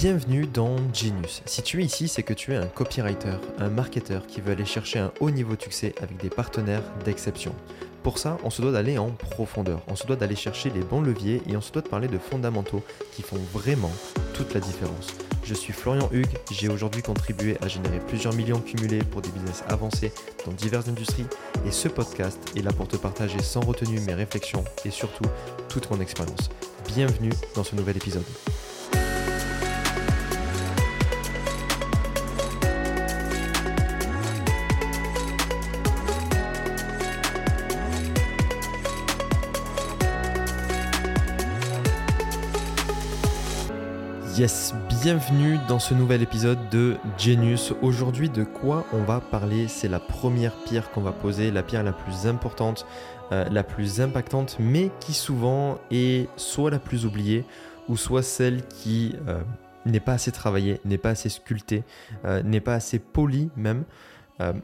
Bienvenue dans Genius. Si tu es ici, c'est que tu es un copywriter, un marketeur qui veut aller chercher un haut niveau de succès avec des partenaires d'exception. Pour ça, on se doit d'aller en profondeur, on se doit d'aller chercher les bons leviers et on se doit de parler de fondamentaux qui font vraiment toute la différence. Je suis Florian Hugues, j'ai aujourd'hui contribué à générer plusieurs millions cumulés pour des business avancés dans diverses industries et ce podcast est là pour te partager sans retenue mes réflexions et surtout toute mon expérience. Bienvenue dans ce nouvel épisode. Yes, bienvenue dans ce nouvel épisode de Genius. Aujourd'hui, de quoi on va parler? C'est la première pierre qu'on va poser, la pierre la plus importante, euh, la plus impactante, mais qui souvent est soit la plus oubliée, ou soit celle qui euh, n'est pas assez travaillée, n'est pas assez sculptée, euh, n'est pas assez polie même.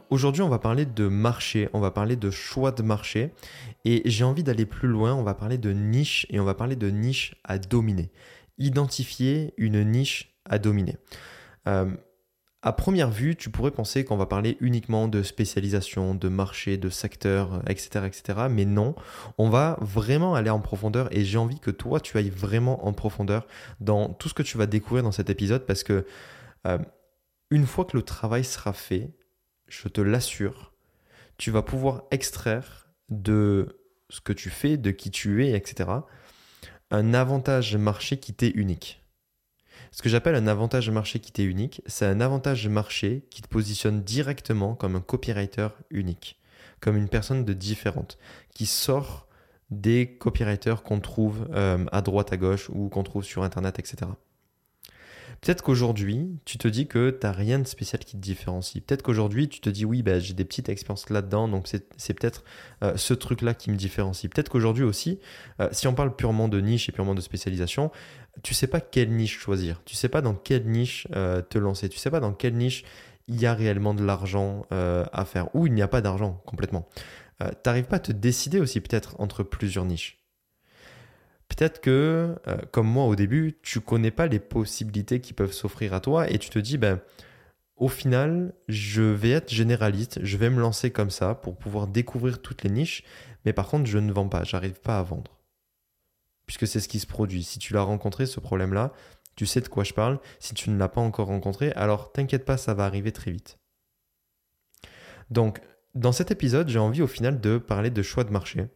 Aujourd'hui, on va parler de marché, on va parler de choix de marché, et j'ai envie d'aller plus loin, on va parler de niche, et on va parler de niche à dominer identifier une niche à dominer. Euh, à première vue, tu pourrais penser qu'on va parler uniquement de spécialisation, de marché, de secteur, etc., etc. Mais non, on va vraiment aller en profondeur et j'ai envie que toi, tu ailles vraiment en profondeur dans tout ce que tu vas découvrir dans cet épisode parce que euh, une fois que le travail sera fait, je te l'assure, tu vas pouvoir extraire de ce que tu fais, de qui tu es, etc., un avantage marché qui t'est unique. Ce que j'appelle un avantage marché qui t'est unique, c'est un avantage marché qui te positionne directement comme un copywriter unique, comme une personne de différente, qui sort des copywriters qu'on trouve euh, à droite, à gauche ou qu'on trouve sur Internet, etc. Peut-être qu'aujourd'hui, tu te dis que tu n'as rien de spécial qui te différencie. Peut-être qu'aujourd'hui, tu te dis oui, bah, j'ai des petites expériences là-dedans, donc c'est peut-être euh, ce truc-là qui me différencie. Peut-être qu'aujourd'hui aussi, euh, si on parle purement de niche et purement de spécialisation, tu sais pas quelle niche choisir. Tu sais pas dans quelle niche euh, te lancer. Tu sais pas dans quelle niche il y a réellement de l'argent à faire ou il n'y a pas d'argent complètement. tu n'arrives pas à te décider aussi peut-être entre plusieurs niches. Peut-être que, euh, comme moi au début, tu connais pas les possibilités qui peuvent s'offrir à toi et tu te dis, ben, au final, je vais être généraliste, je vais me lancer comme ça pour pouvoir découvrir toutes les niches, mais par contre, je ne vends pas, j'arrive pas à vendre. Puisque c'est ce qui se produit. Si tu l'as rencontré, ce problème-là, tu sais de quoi je parle. Si tu ne l'as pas encore rencontré, alors t'inquiète pas, ça va arriver très vite. Donc, dans cet épisode, j'ai envie au final de parler de choix de marché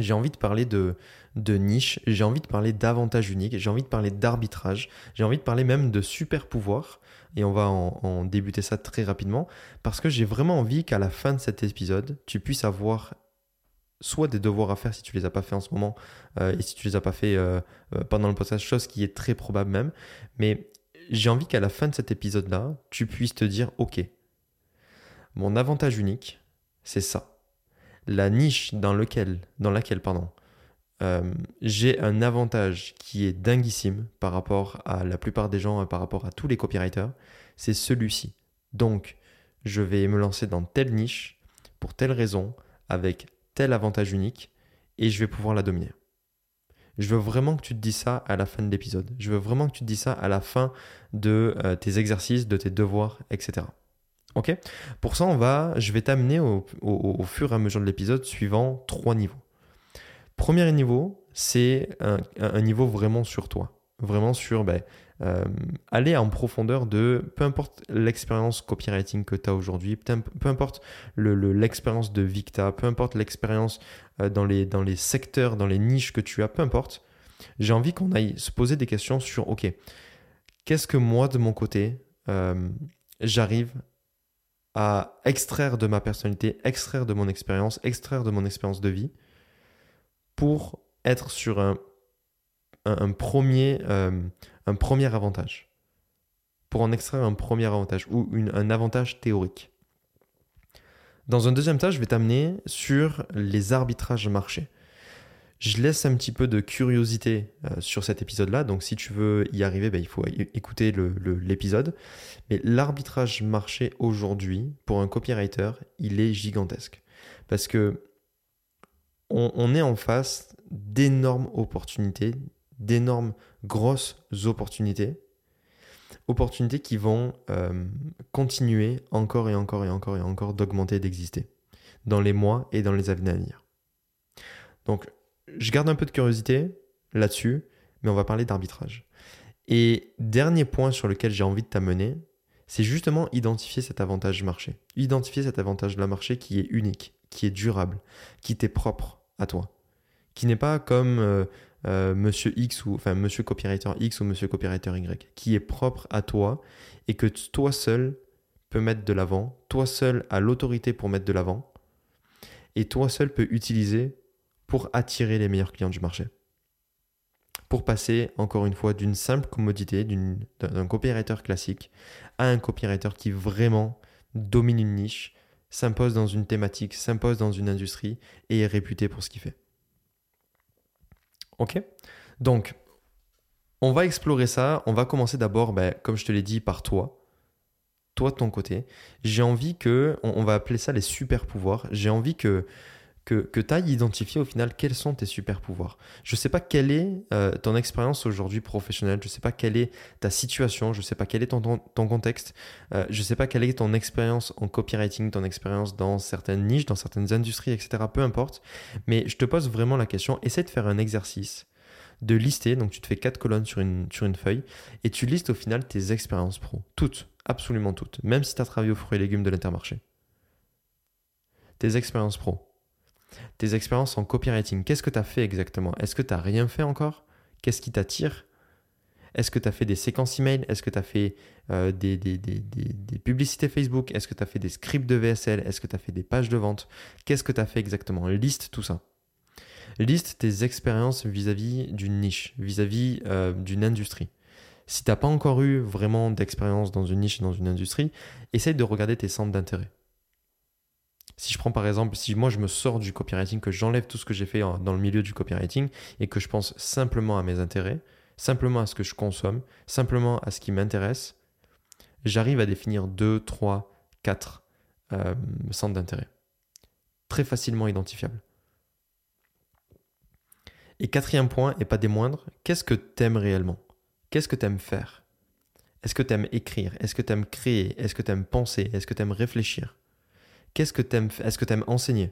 j'ai envie de parler de, niche, j'ai envie de parler d'avantages uniques, j'ai envie de parler d'arbitrage, j'ai envie de parler même de super pouvoir, et on va en, débuter ça très rapidement, parce que j'ai vraiment envie qu'à la fin de cet épisode, tu puisses avoir soit des devoirs à faire si tu les as pas fait en ce moment, euh, et si tu les as pas fait euh, euh, pendant le podcast, chose qui est très probable même, mais j'ai envie qu'à la fin de cet épisode-là, tu puisses te dire, ok, mon avantage unique, c'est ça la niche dans, laquelle pardon, euh, j'ai un avantage qui est dinguissime par rapport à la plupart des gens, par rapport à tous les copywriters, c'est celui-ci. Donc, je vais me lancer dans telle niche, pour telle raison, avec tel avantage unique, et je vais pouvoir la dominer. Je veux vraiment que tu te dises ça à la fin de l'épisode. Je veux vraiment que tu te dises ça à la fin de euh, tes exercices, de tes devoirs, etc. Ok Pour ça, on va, je vais t'amener au, fur et à mesure de l'épisode suivant trois niveaux. Premier niveau, c'est un, niveau vraiment sur toi. Vraiment sur ben, euh, aller en profondeur de peu importe l'expérience copywriting que tu as aujourd'hui, peu importe l'expérience de Victa, peu importe l'expérience dans, les, dans les secteurs, dans les niches que tu as, peu importe. J'ai envie qu'on aille se poser des questions sur, OK, qu'est-ce que moi de mon côté, euh, j'arrive à extraire de ma personnalité, extraire de mon expérience, extraire de mon expérience de vie pour être sur un, euh, premier avantage. Pour en extraire un premier avantage ou un avantage théorique. Dans un deuxième tas, je vais t'amener sur les arbitrages marché. Je laisse un petit peu de curiosité euh, sur cet épisode-là, donc si tu veux y arriver, ben, il faut écouter l'épisode. Mais l'arbitrage marché aujourd'hui, pour un copywriter, il est gigantesque. Parce que on, est en face d'énormes opportunités, d'énormes grosses opportunités, opportunités qui vont euh, continuer encore et encore et encore et encore d'augmenter et d'exister dans les mois et dans les années à venir. Donc, je garde un peu de curiosité là-dessus, mais on va parler d'arbitrage. Et dernier point sur lequel j'ai envie de t'amener, c'est justement identifier cet avantage marché. Identifier cet avantage de la marché qui est unique, qui est durable, qui t'est propre à toi. Qui n'est pas comme euh, euh, monsieur X ou enfin monsieur copywriter X ou monsieur copywriter Y, qui est propre à toi et que toi seul peux mettre de l'avant, toi seul a l'autorité pour mettre de l'avant et toi seul peux utiliser pour attirer les meilleurs clients du marché pour passer, encore une fois, d'une simple commodité, d'un copywriter classique, à un copywriter qui vraiment domine une niche, s'impose dans une thématique, s'impose dans une industrie et est réputé pour ce qu'il fait. Ok? Donc, on va explorer ça. On va commencer d'abord, ben, comme je te l'ai dit, par toi. Toi de ton côté. J'ai envie que, on va appeler ça les super pouvoirs. J'ai envie que que, tu ailles identifier au final quels sont tes super pouvoirs. Je ne sais pas quelle est euh, ton expérience aujourd'hui professionnelle, je ne sais pas quelle est ta situation, je ne sais pas quel est ton, contexte, euh, je ne sais pas quelle est ton expérience en copywriting, ton expérience dans certaines niches, dans certaines industries, etc. Peu importe. Mais je te pose vraiment la question, essaie de faire un exercice de lister, donc tu te fais quatre colonnes sur une, sur une feuille, et tu listes au final tes expériences pro. Toutes, absolument toutes, même si tu as travaillé aux fruits et légumes de l'intermarché. Tes expériences pro tes expériences en copywriting, qu'est-ce que tu as fait exactement? Est-ce que tu n'as rien fait encore? Qu'est-ce qui t'attire? Est-ce que tu as fait des séquences email? Est-ce que tu as fait euh, des, publicités Facebook? Est-ce que tu as fait des scripts de VSL Est-ce que tu as fait des pages de vente? Qu'est-ce que tu as fait exactement? Liste tout ça. Liste tes expériences vis-à-vis d'une niche, vis-à-vis euh, d'une industrie. Si tu n'as pas encore eu vraiment d'expérience dans une niche, dans une industrie, essaye de regarder tes centres d'intérêt. Si je prends par exemple, si moi je me sors du copywriting, que j'enlève tout ce que j'ai fait dans le milieu du copywriting et que je pense simplement à mes intérêts, simplement à ce que je consomme, simplement à ce qui m'intéresse, j'arrive à définir 2, 3, 4 centres d'intérêt. Très facilement identifiables. Et quatrième point, et pas des moindres, qu'est-ce que tu aimes réellement? Qu'est-ce que tu aimes faire? Est-ce que tu aimes écrire? Est-ce que tu aimes créer? Est-ce que tu aimes penser? Est-ce que tu aimes réfléchir? Qu'est-ce que t'aimes Est-ce que tu aimes enseigner?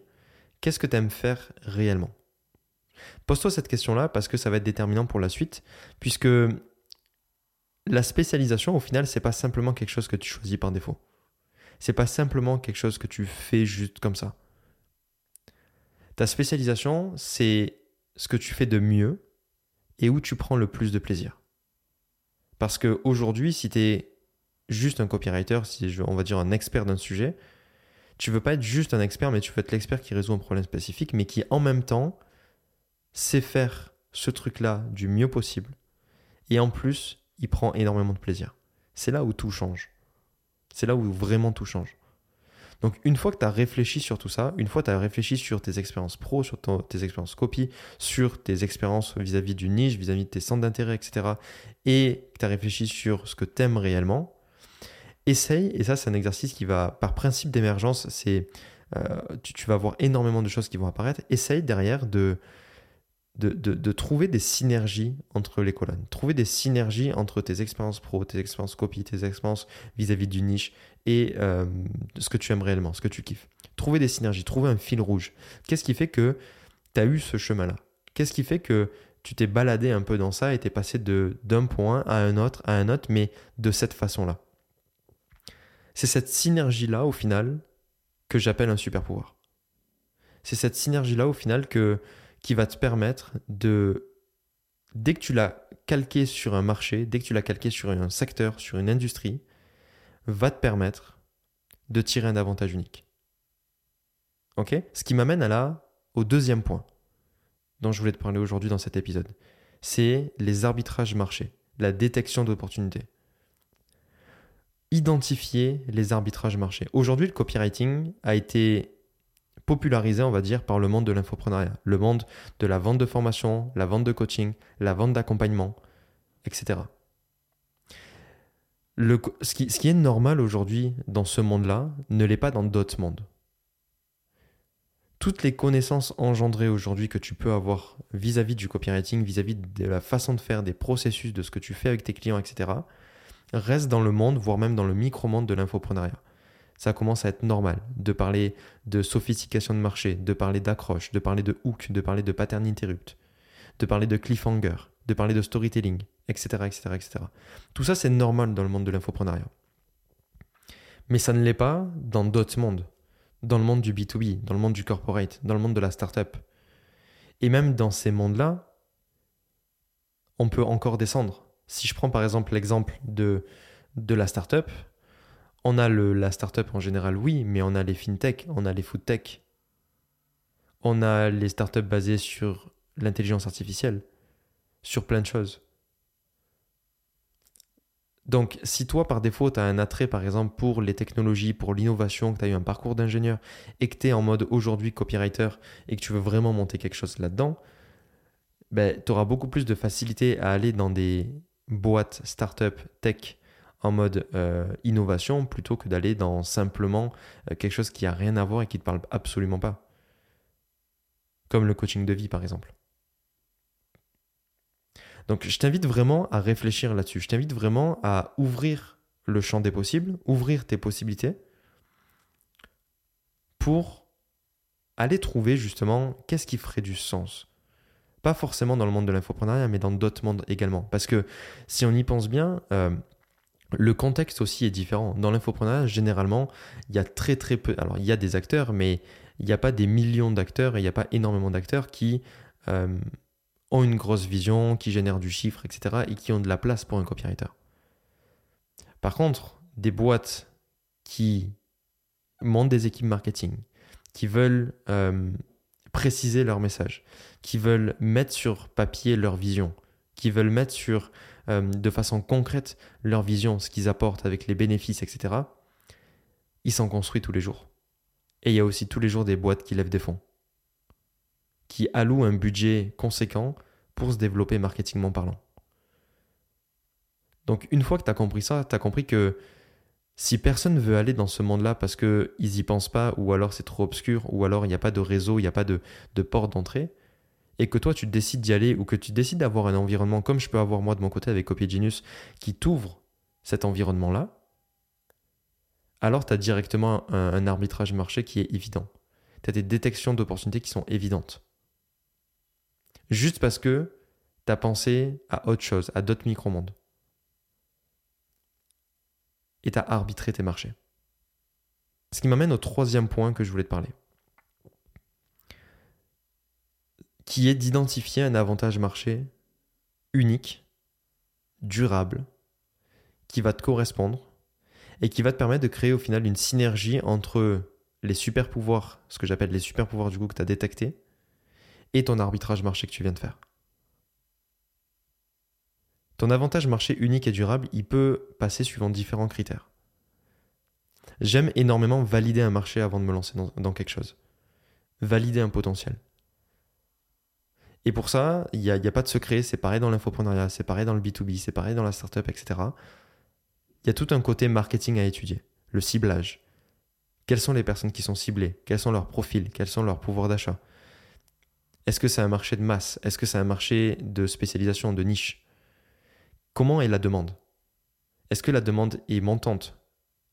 Qu'est-ce que tu aimes faire réellement? Pose-toi cette question-là parce que ça va être déterminant pour la suite, puisque la spécialisation, au final, c'est pas simplement quelque chose que tu choisis par défaut. C'est pas simplement quelque chose que tu fais juste comme ça. Ta spécialisation, c'est ce que tu fais de mieux et où tu prends le plus de plaisir. Parce qu'aujourd'hui, si tu es juste un copywriter, si on va dire un expert d'un sujet, tu veux pas être juste un expert, mais tu veux être l'expert qui résout un problème spécifique, mais qui en même temps sait faire ce truc-là du mieux possible. Et en plus, il prend énormément de plaisir. C'est là où tout change. C'est là où vraiment tout change. Donc une fois que tu as réfléchi sur tout ça, une fois que tu as réfléchi sur tes expériences pro, sur tes expériences copie, sur tes expériences vis-à-vis du niche, vis-à-vis de tes centres d'intérêt, etc., et que tu as réfléchi sur ce que tu aimes réellement, essaye, et ça c'est un exercice qui va, par principe d'émergence, c'est euh, tu, vas voir énormément de choses qui vont apparaître, essaye derrière de, de, trouver des synergies entre les colonnes, trouver des synergies entre tes expériences pro, tes expériences copie, tes expériences vis-à-vis du niche et euh, ce que tu aimes réellement, ce que tu kiffes. Trouver des synergies, trouver un fil rouge. Qu'est-ce qui fait que tu as eu ce chemin-là? Qu'est-ce qui fait que tu t'es baladé un peu dans ça et t'es passé d'un point à un autre, à un autre, mais de cette façon-là? C'est cette synergie-là, au final, que j'appelle un super pouvoir. C'est cette synergie-là, au final, qui va te permettre de, dès que tu l'as calqué sur un marché, dès que tu l'as calqué sur un secteur, sur une industrie, va te permettre de tirer un avantage unique. Ok? Ce qui m'amène à là, au deuxième point dont je voulais te parler aujourd'hui dans cet épisode. C'est les arbitrages marchés, la détection d'opportunités identifier les arbitrages marchés. Aujourd'hui, le copywriting a été popularisé, on va dire, par le monde de l'infoprenariat, le monde de la vente de formation, la vente de coaching, la vente d'accompagnement, etc. Ce, qui, est normal aujourd'hui dans ce monde-là ne l'est pas dans d'autres mondes. Toutes les connaissances engendrées aujourd'hui que tu peux avoir vis-à-vis du copywriting, vis à -vis de la façon de faire, des processus, de ce que tu fais avec tes clients, etc., reste dans le monde, voire même dans le micro-monde de l'infoprenariat. Ça commence à être normal de parler de sophistication de marché, de parler d'accroche, de parler de hook, de parler de pattern interrupt, de parler de cliffhanger, de parler de storytelling, etc. etc., etc. Tout ça, c'est normal dans le monde de l'infoprenariat. Mais ça ne l'est pas dans d'autres mondes. Dans le monde du B2B, dans le monde du corporate, dans le monde de la startup. Et même dans ces mondes-là, on peut encore descendre. Si je prends par exemple l'exemple de, de la startup, on a le, la startup en général, oui, mais on a les fintech, on a les foodtech, on a les startups basées sur l'intelligence artificielle, sur plein de choses. Donc, si toi, par défaut, tu as un attrait, par exemple, pour les technologies, pour l'innovation, que tu as eu un parcours d'ingénieur et que tu es en mode aujourd'hui copywriter et que tu veux vraiment monter quelque chose là-dedans, ben, tu auras beaucoup plus de facilité à aller dans des boîtes, startups, tech en mode euh, innovation plutôt que d'aller dans simplement euh, quelque chose qui a rien à voir et qui ne te parle absolument pas. Comme le coaching de vie par exemple. Donc je t'invite vraiment à réfléchir là-dessus. Je t'invite vraiment à ouvrir le champ des possibles, ouvrir tes possibilités pour aller trouver justement qu'est-ce qui ferait du sens. Pas forcément dans le monde de l'infoprenariat, mais dans d'autres mondes également. Parce que si on y pense bien, euh, le contexte aussi est différent. Dans l'infoprenariat, généralement, il y a très très peu. Alors, il y a des acteurs, mais il n'y a pas des millions d'acteurs et il n'y a pas énormément d'acteurs qui euh, ont une grosse vision, qui génèrent du chiffre, etc. et qui ont de la place pour un copywriter. Par contre, des boîtes qui montent des équipes marketing, qui veulent euh, préciser leur message, qui veulent mettre sur papier leur vision, qui veulent mettre sur euh, de façon concrète leur vision, ce qu'ils apportent avec les bénéfices, etc., ils s'en construisent tous les jours. Et il y a aussi tous les jours des boîtes qui lèvent des fonds, qui allouent un budget conséquent pour se développer marketingment parlant. Donc une fois que tu as compris ça, tu as compris que si personne ne veut aller dans ce monde-là parce qu'ils n'y pensent pas, ou alors c'est trop obscur, ou alors il n'y a pas de réseau, il n'y a pas de, de porte d'entrée, et que toi tu décides d'y aller ou que tu décides d'avoir un environnement comme je peux avoir moi de mon côté avec Copy Genius qui t'ouvre cet environnement-là, alors tu as directement un, un, arbitrage marché qui est évident. Tu as des détections d'opportunités qui sont évidentes. Juste parce que tu as pensé à autre chose, à d'autres micro-mondes. Et tu as tes marchés. Ce qui m'amène au troisième point que je voulais te parler. qui est d'identifier un avantage marché unique, durable, qui va te correspondre et qui va te permettre de créer au final une synergie entre les super pouvoirs, ce que j'appelle les super pouvoirs du coup que tu as détecté, et ton arbitrage marché que tu viens de faire. Ton avantage marché unique et durable, il peut passer suivant différents critères. J'aime énormément valider un marché avant de me lancer dans, quelque chose. Valider un potentiel. Et pour ça, il n'y a, pas de secret, c'est pareil dans l'infoprenariat, c'est pareil dans le B2B, c'est pareil dans la startup, etc. Il y a tout un côté marketing à étudier, le ciblage. Quelles sont les personnes qui sont ciblées? Quels sont leurs profils? Quels sont leurs pouvoirs d'achat? Est-ce que c'est un marché de masse? Est-ce que c'est un marché de spécialisation, de niche? Comment est la demande? Est-ce que la demande est montante?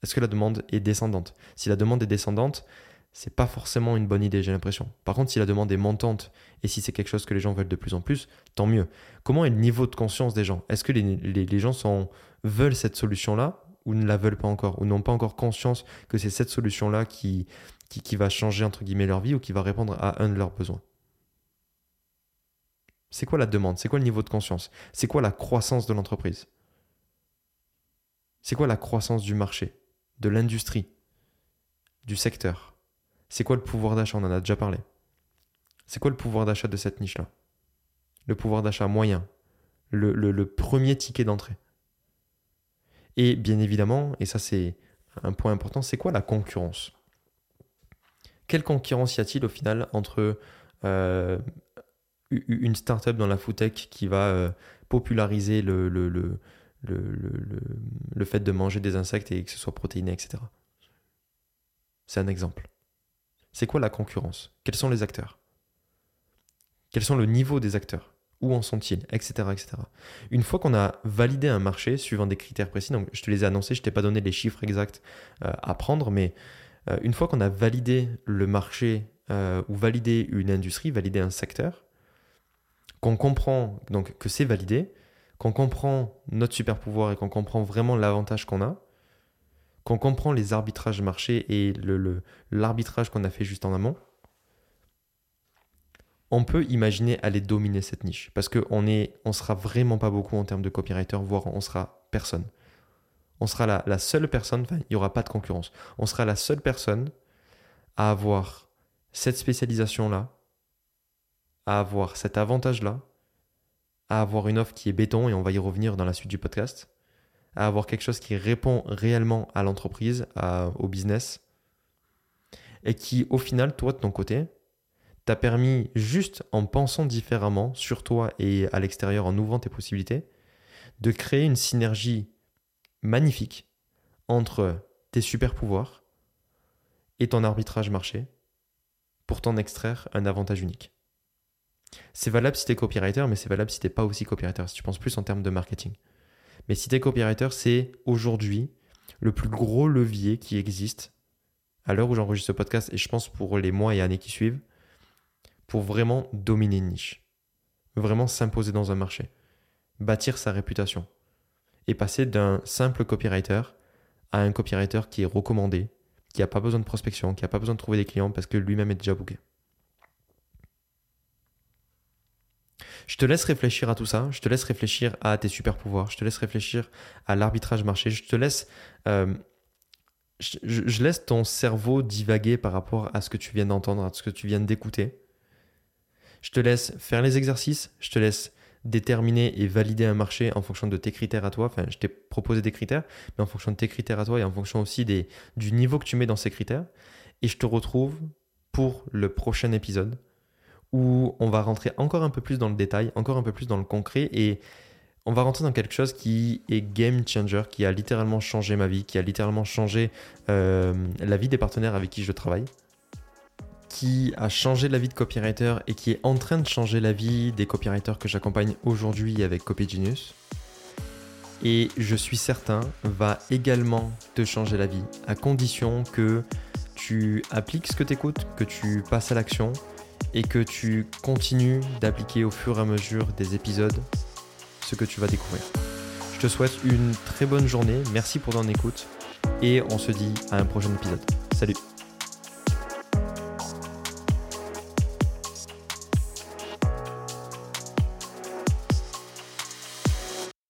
Est-ce que la demande est descendante? Si la demande est descendante, c'est pas forcément une bonne idée, j'ai l'impression. Par contre, si la demande est montante et si c'est quelque chose que les gens veulent de plus en plus, tant mieux. Comment est le niveau de conscience des gens? Est-ce que les, gens veulent cette solution-là ou ne la veulent pas encore? Ou n'ont pas encore conscience que c'est cette solution-là qui, qui, qui va changer entre guillemets leur vie ou qui va répondre à un de leurs besoins? C'est quoi la demande? C'est quoi le niveau de conscience? C'est quoi la croissance de l'entreprise? C'est quoi la croissance du marché, de l'industrie, du secteur? C'est quoi le pouvoir d'achat? On en a déjà parlé. C'est quoi le pouvoir d'achat de cette niche-là? Le pouvoir d'achat moyen? Le, premier ticket d'entrée? Et bien évidemment, et ça c'est un point important, c'est quoi la concurrence? Quelle concurrence y a-t-il au final entre euh, une startup dans la foodtech qui va euh, populariser le, le, le, le, fait de manger des insectes et que ce soit protéiné, etc. C'est un exemple. C'est quoi la concurrence? Quels sont les acteurs? Quels sont le niveau des acteurs? Où en sont-ils? Etc., etc. Une fois qu'on a validé un marché suivant des critères précis, donc je te les ai annoncés, je t'ai pas donné les chiffres exacts euh, à prendre, mais euh, une fois qu'on a validé le marché euh, ou validé une industrie, validé un secteur, qu'on comprend donc que c'est validé, qu'on comprend notre super pouvoir et qu'on comprend vraiment l'avantage qu'on a, qu'on comprend les arbitrages marché et l'arbitrage le, qu'on a fait juste en amont, on peut imaginer aller dominer cette niche parce qu'on est, on sera vraiment pas beaucoup en termes de copywriter, voire on sera personne. On sera la, la seule personne, enfin, il n'y aura pas de concurrence. On sera la seule personne à avoir cette spécialisation-là, à avoir cet avantage-là, à avoir une offre qui est béton, et on va y revenir dans la suite du podcast, à avoir quelque chose qui répond réellement à l'entreprise, au business, et qui, au final, toi, de ton côté, t'a permis, juste en pensant différemment sur toi et à l'extérieur, en ouvrant tes possibilités, de créer une synergie magnifique entre tes super pouvoirs et ton arbitrage marché pour t'en extraire un avantage unique. C'est valable si tu es copywriter, mais c'est valable si tu pas aussi copywriter, si tu penses plus en termes de marketing. Mais si tu es copywriter, c'est aujourd'hui le plus gros levier qui existe à l'heure où j'enregistre ce podcast, et je pense pour les mois et années qui suivent, pour vraiment dominer une niche. Vraiment s'imposer dans un marché. Bâtir sa réputation. Et passer d'un simple copywriter à un copywriter qui est recommandé, qui n'a pas besoin de prospection, qui n'a pas besoin de trouver des clients parce que lui-même est déjà booké. Je te laisse réfléchir à tout ça, je te laisse réfléchir à tes super pouvoirs, je te laisse réfléchir à l'arbitrage marché, je te laisse... Euh, je, laisse ton cerveau divaguer par rapport à ce que tu viens d'entendre, à ce que tu viens d'écouter. Je te laisse faire les exercices, je te laisse déterminer et valider un marché en fonction de tes critères à toi. Enfin, je t'ai proposé des critères, mais en fonction de tes critères à toi et en fonction aussi du niveau que tu mets dans ces critères. Et je te retrouve pour le prochain épisode où on va rentrer encore un peu plus dans le détail, encore un peu plus dans le concret et on va rentrer dans quelque chose qui est game changer, qui a littéralement changé ma vie, qui a littéralement changé euh, la vie des partenaires avec qui je travaille qui a changé la vie de copywriter et qui est en train de changer la vie des copywriters que j'accompagne aujourd'hui avec CopyGenius. Et je suis certain va également te changer la vie, à condition que tu appliques ce que tu écoutes, que tu passes à l'action et que tu continues d'appliquer au fur et à mesure des épisodes ce que tu vas découvrir. Je te souhaite une très bonne journée, merci pour ton écoute et on se dit à un prochain épisode. Salut